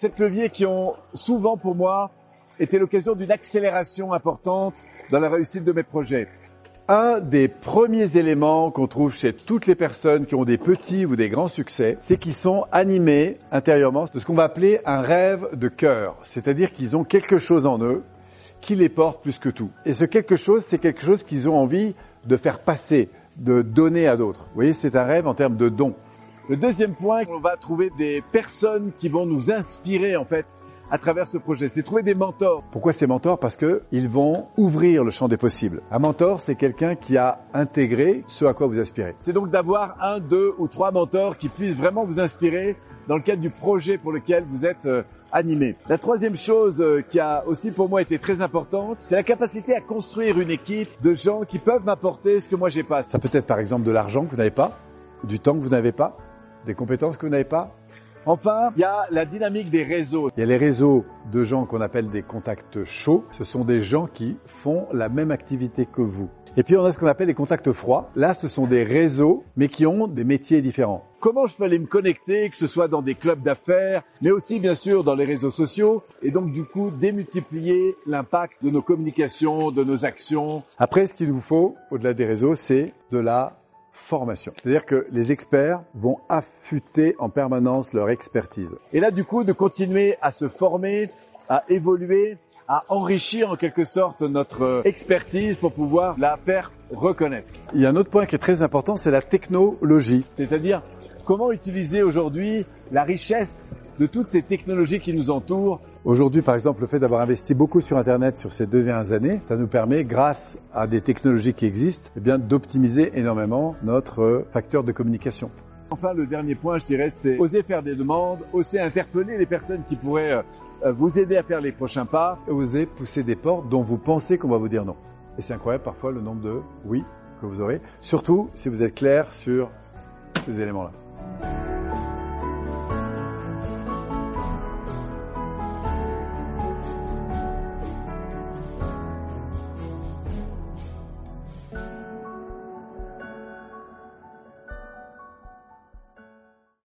sept leviers qui ont souvent pour moi été l'occasion d'une accélération importante dans la réussite de mes projets. Un des premiers éléments qu'on trouve chez toutes les personnes qui ont des petits ou des grands succès, c'est qu'ils sont animés intérieurement de ce qu'on va appeler un rêve de cœur. C'est-à-dire qu'ils ont quelque chose en eux qui les porte plus que tout. Et ce quelque chose, c'est quelque chose qu'ils ont envie de faire passer, de donner à d'autres. Vous voyez, c'est un rêve en termes de don. Le deuxième point, on va trouver des personnes qui vont nous inspirer en fait à travers ce projet. C'est trouver des mentors. Pourquoi ces mentors? Parce que ils vont ouvrir le champ des possibles. Un mentor, c'est quelqu'un qui a intégré ce à quoi vous aspirez. C'est donc d'avoir un, deux ou trois mentors qui puissent vraiment vous inspirer dans le cadre du projet pour lequel vous êtes euh, animé. La troisième chose euh, qui a aussi pour moi été très importante, c'est la capacité à construire une équipe de gens qui peuvent m'apporter ce que moi j'ai pas. Ça peut être par exemple de l'argent que vous n'avez pas, du temps que vous n'avez pas, des compétences que vous n'avez pas, Enfin, il y a la dynamique des réseaux. Il y a les réseaux de gens qu'on appelle des contacts chauds. Ce sont des gens qui font la même activité que vous. Et puis on a ce qu'on appelle les contacts froids. Là, ce sont des réseaux, mais qui ont des métiers différents. Comment je peux aller me connecter, que ce soit dans des clubs d'affaires, mais aussi bien sûr dans les réseaux sociaux, et donc du coup démultiplier l'impact de nos communications, de nos actions. Après, ce qu'il nous faut, au-delà des réseaux, c'est de la formation. C'est-à-dire que les experts vont affûter en permanence leur expertise. Et là, du coup, de continuer à se former, à évoluer, à enrichir en quelque sorte notre expertise pour pouvoir la faire reconnaître. Il y a un autre point qui est très important, c'est la technologie. C'est-à-dire comment utiliser aujourd'hui la richesse de toutes ces technologies qui nous entourent. Aujourd'hui, par exemple, le fait d'avoir investi beaucoup sur Internet sur ces deux dernières années, ça nous permet, grâce à des technologies qui existent, eh bien, d'optimiser énormément notre facteur de communication. Enfin, le dernier point, je dirais, c'est oser faire des demandes, oser interpeller les personnes qui pourraient euh, vous aider à faire les prochains pas, oser pousser des portes dont vous pensez qu'on va vous dire non. Et c'est incroyable parfois le nombre de oui que vous aurez, surtout si vous êtes clair sur ces éléments-là.